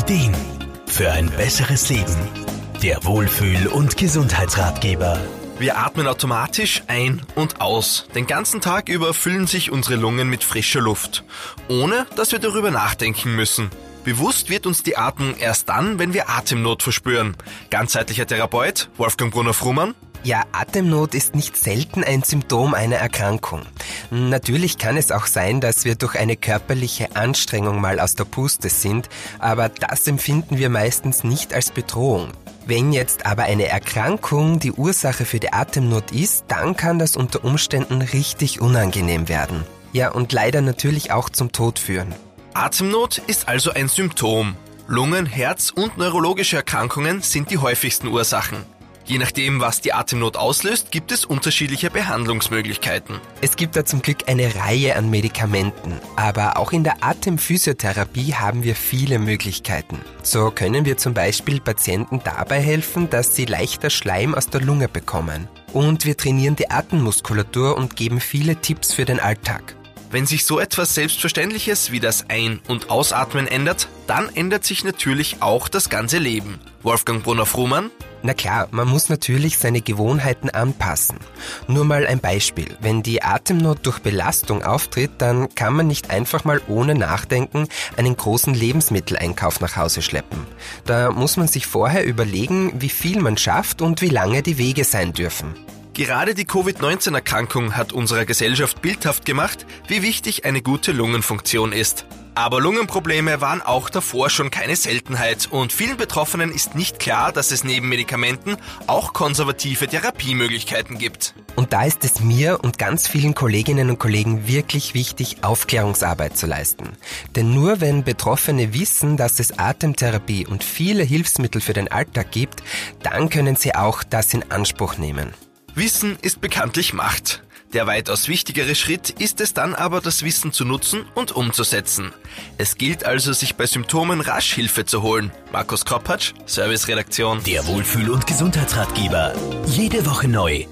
Ideen für ein besseres Leben. Der Wohlfühl- und Gesundheitsratgeber. Wir atmen automatisch ein und aus. Den ganzen Tag über füllen sich unsere Lungen mit frischer Luft, ohne dass wir darüber nachdenken müssen. Bewusst wird uns die Atmung erst dann, wenn wir Atemnot verspüren. Ganzheitlicher Therapeut Wolfgang Brunner-Frumann. Ja, Atemnot ist nicht selten ein Symptom einer Erkrankung. Natürlich kann es auch sein, dass wir durch eine körperliche Anstrengung mal aus der Puste sind, aber das empfinden wir meistens nicht als Bedrohung. Wenn jetzt aber eine Erkrankung die Ursache für die Atemnot ist, dann kann das unter Umständen richtig unangenehm werden. Ja, und leider natürlich auch zum Tod führen. Atemnot ist also ein Symptom. Lungen-, Herz- und neurologische Erkrankungen sind die häufigsten Ursachen. Je nachdem, was die Atemnot auslöst, gibt es unterschiedliche Behandlungsmöglichkeiten. Es gibt da zum Glück eine Reihe an Medikamenten, aber auch in der Atemphysiotherapie haben wir viele Möglichkeiten. So können wir zum Beispiel Patienten dabei helfen, dass sie leichter Schleim aus der Lunge bekommen. Und wir trainieren die Atemmuskulatur und geben viele Tipps für den Alltag. Wenn sich so etwas Selbstverständliches wie das Ein- und Ausatmen ändert, dann ändert sich natürlich auch das ganze Leben. Wolfgang Brunner-Frumann, na klar, man muss natürlich seine Gewohnheiten anpassen. Nur mal ein Beispiel. Wenn die Atemnot durch Belastung auftritt, dann kann man nicht einfach mal ohne Nachdenken einen großen Lebensmitteleinkauf nach Hause schleppen. Da muss man sich vorher überlegen, wie viel man schafft und wie lange die Wege sein dürfen. Gerade die Covid-19-Erkrankung hat unserer Gesellschaft bildhaft gemacht, wie wichtig eine gute Lungenfunktion ist. Aber Lungenprobleme waren auch davor schon keine Seltenheit und vielen Betroffenen ist nicht klar, dass es neben Medikamenten auch konservative Therapiemöglichkeiten gibt. Und da ist es mir und ganz vielen Kolleginnen und Kollegen wirklich wichtig, Aufklärungsarbeit zu leisten. Denn nur wenn Betroffene wissen, dass es Atemtherapie und viele Hilfsmittel für den Alltag gibt, dann können sie auch das in Anspruch nehmen. Wissen ist bekanntlich Macht. Der weitaus wichtigere Schritt ist es dann aber, das Wissen zu nutzen und umzusetzen. Es gilt also, sich bei Symptomen rasch Hilfe zu holen. Markus Kropatsch, Serviceredaktion. Der Wohlfühl- und Gesundheitsratgeber. Jede Woche neu